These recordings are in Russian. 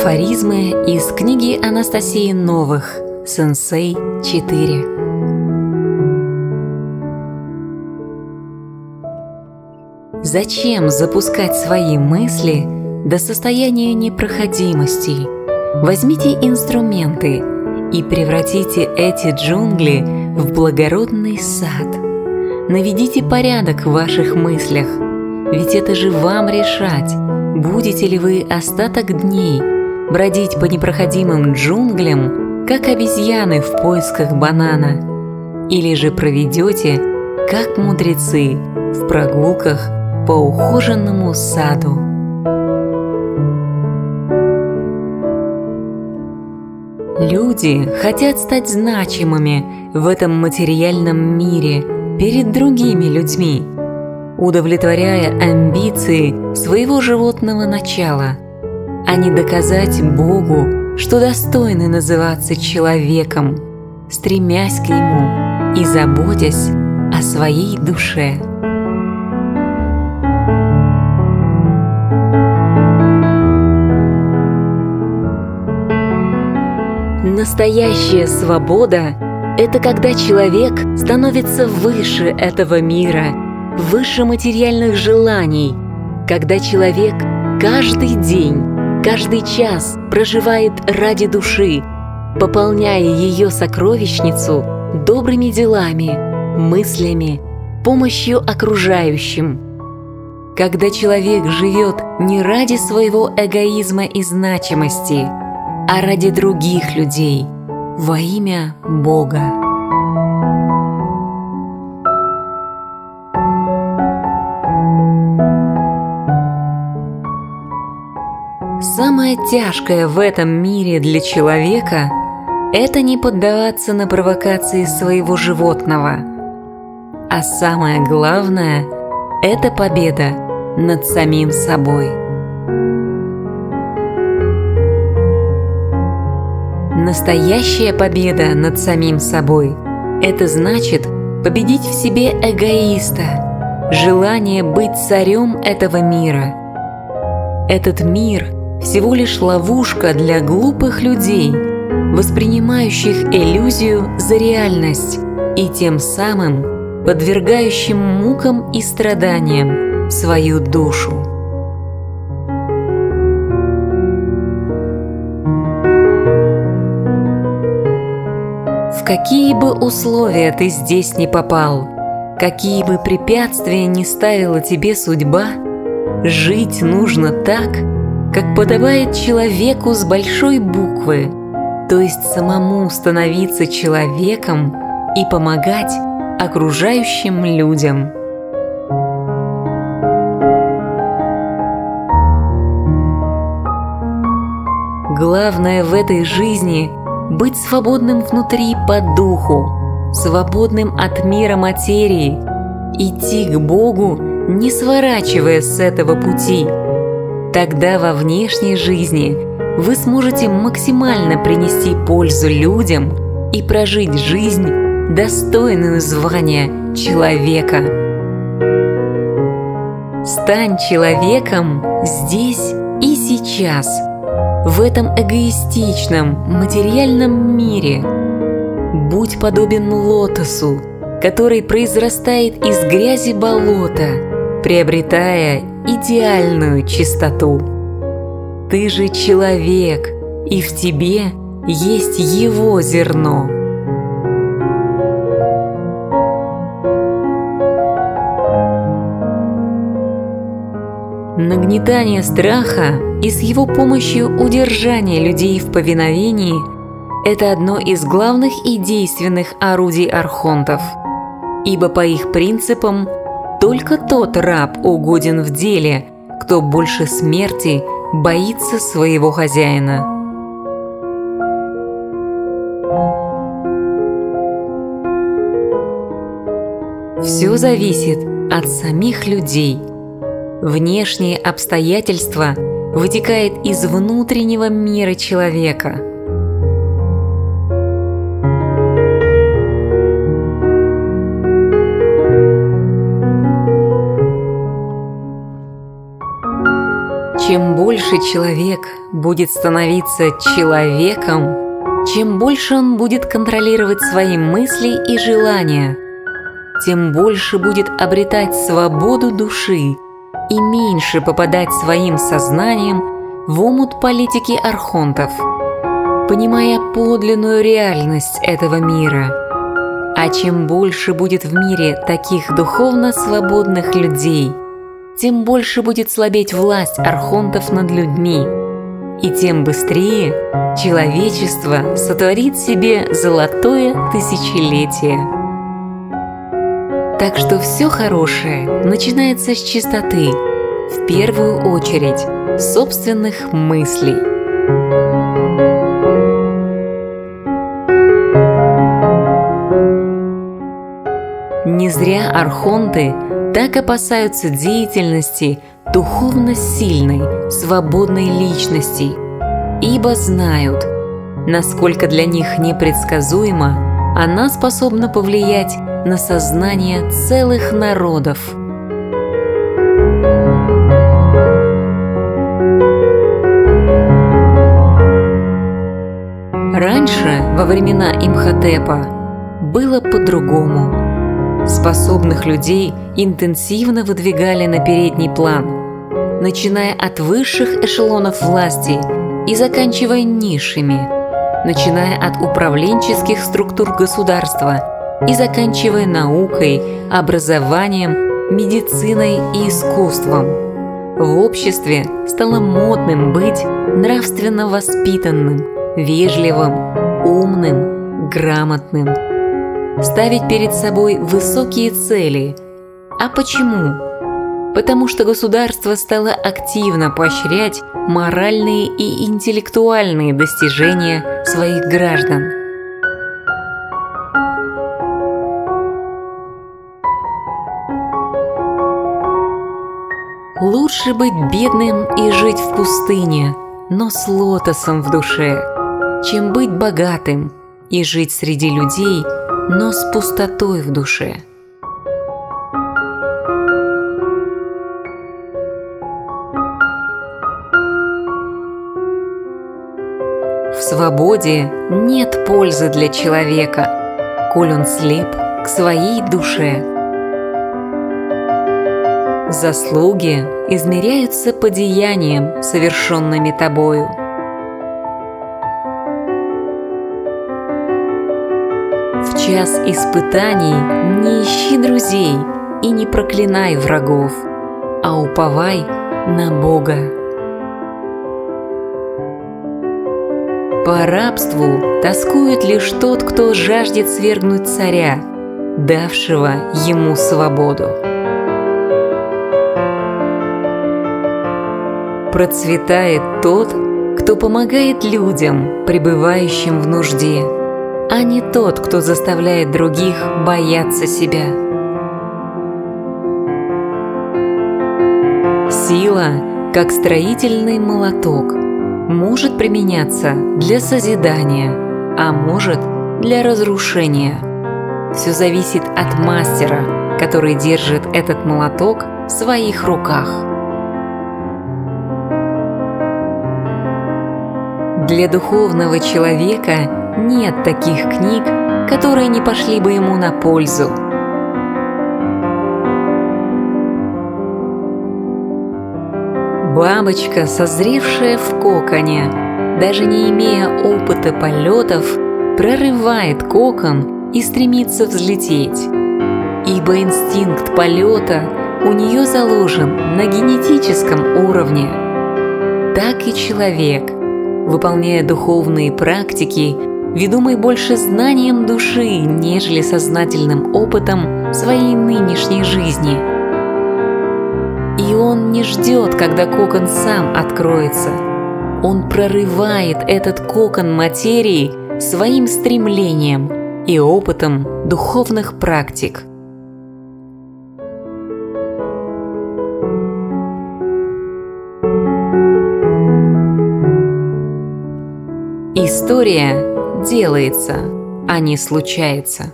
Афоризмы из книги Анастасии Новых «Сенсей 4». Зачем запускать свои мысли до состояния непроходимости? Возьмите инструменты и превратите эти джунгли в благородный сад. Наведите порядок в ваших мыслях, ведь это же вам решать, будете ли вы остаток дней бродить по непроходимым джунглям, как обезьяны в поисках банана, или же проведете, как мудрецы, в прогулках по ухоженному саду. Люди хотят стать значимыми в этом материальном мире перед другими людьми, удовлетворяя амбиции своего животного начала, а не доказать Богу, что достойны называться человеком, стремясь к Нему и заботясь о своей душе. Настоящая свобода – это когда человек становится выше этого мира, выше материальных желаний, когда человек каждый день, каждый час проживает ради души, пополняя ее сокровищницу добрыми делами, мыслями, помощью окружающим. Когда человек живет не ради своего эгоизма и значимости – а ради других людей, во имя Бога. Самое тяжкое в этом мире для человека – это не поддаваться на провокации своего животного. А самое главное – это победа над самим собой. Настоящая победа над самим собой – это значит победить в себе эгоиста, желание быть царем этого мира. Этот мир – всего лишь ловушка для глупых людей, воспринимающих иллюзию за реальность и тем самым подвергающим мукам и страданиям свою душу. какие бы условия ты здесь не попал, какие бы препятствия не ставила тебе судьба, жить нужно так, как подобает человеку с большой буквы, то есть самому становиться человеком и помогать окружающим людям. Главное в этой жизни быть свободным внутри по духу, свободным от мира материи, идти к Богу, не сворачивая с этого пути. Тогда во внешней жизни вы сможете максимально принести пользу людям и прожить жизнь, достойную звания человека. Стань человеком здесь и сейчас – в этом эгоистичном, материальном мире. Будь подобен лотосу, который произрастает из грязи болота, приобретая идеальную чистоту. Ты же человек, и в тебе есть его зерно – Нагнетание страха и с его помощью удержание людей в повиновении – это одно из главных и действенных орудий архонтов. Ибо по их принципам только тот раб угоден в деле, кто больше смерти боится своего хозяина. Все зависит от самих людей – Внешние обстоятельства вытекает из внутреннего мира человека. Чем больше человек будет становиться человеком, чем больше он будет контролировать свои мысли и желания, тем больше будет обретать свободу души и меньше попадать своим сознанием в омут политики архонтов, понимая подлинную реальность этого мира. А чем больше будет в мире таких духовно свободных людей – тем больше будет слабеть власть архонтов над людьми, и тем быстрее человечество сотворит себе золотое тысячелетие. Так что все хорошее начинается с чистоты, в первую очередь собственных мыслей. Не зря архонты – так опасаются деятельности духовно сильной, свободной личности, ибо знают, насколько для них непредсказуемо она способна повлиять на сознание целых народов. Раньше, во времена Имхотепа, было по-другому – Способных людей интенсивно выдвигали на передний план, начиная от высших эшелонов власти и заканчивая низшими, начиная от управленческих структур государства и заканчивая наукой, образованием, медициной и искусством. В обществе стало модным быть нравственно воспитанным, вежливым, умным, грамотным – ставить перед собой высокие цели. А почему? Потому что государство стало активно поощрять моральные и интеллектуальные достижения своих граждан. Лучше быть бедным и жить в пустыне, но с лотосом в душе, чем быть богатым и жить среди людей – но с пустотой в душе. В свободе нет пользы для человека, коль он слеп к своей душе. Заслуги измеряются по деяниям, совершенными тобою – час испытаний не ищи друзей и не проклинай врагов, а уповай на Бога. По рабству тоскует лишь тот, кто жаждет свергнуть царя, давшего ему свободу. Процветает тот, кто помогает людям, пребывающим в нужде – а не тот, кто заставляет других бояться себя. Сила, как строительный молоток, может применяться для созидания, а может для разрушения. Все зависит от мастера, который держит этот молоток в своих руках. Для духовного человека нет таких книг, которые не пошли бы ему на пользу. Бабочка, созревшая в коконе, даже не имея опыта полетов, прорывает кокон и стремится взлететь. Ибо инстинкт полета у нее заложен на генетическом уровне. Так и человек, выполняя духовные практики, ведомый больше знанием души, нежели сознательным опытом своей нынешней жизни. И он не ждет, когда кокон сам откроется. Он прорывает этот кокон материи своим стремлением и опытом духовных практик. История делается, а не случается.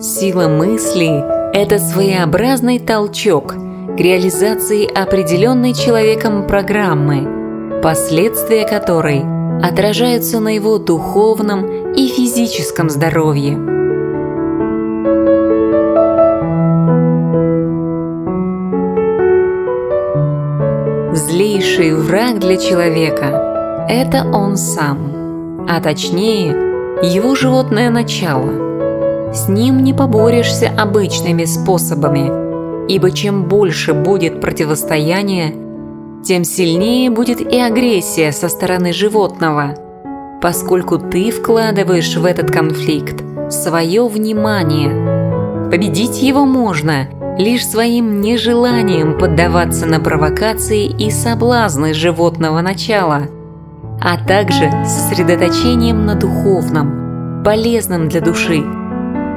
Сила мысли – это своеобразный толчок к реализации определенной человеком программы, последствия которой отражаются на его духовном и физическом здоровье. Злейший враг для человека – это он сам, а точнее его животное начало – с ним не поборешься обычными способами, ибо чем больше будет противостояние, тем сильнее будет и агрессия со стороны животного, поскольку ты вкладываешь в этот конфликт свое внимание. Победить его можно лишь своим нежеланием поддаваться на провокации и соблазны животного начала, а также сосредоточением на духовном, полезном для души –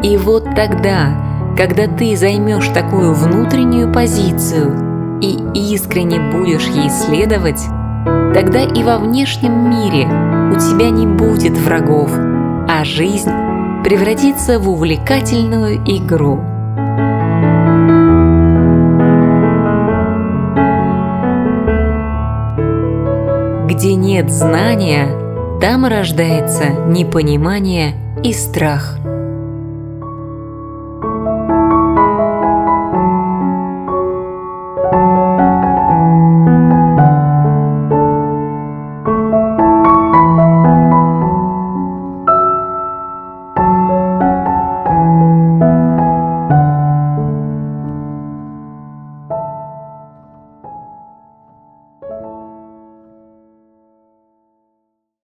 и вот тогда, когда ты займешь такую внутреннюю позицию и искренне будешь ей следовать, тогда и во внешнем мире у тебя не будет врагов, а жизнь превратится в увлекательную игру. Где нет знания, там рождается непонимание и страх –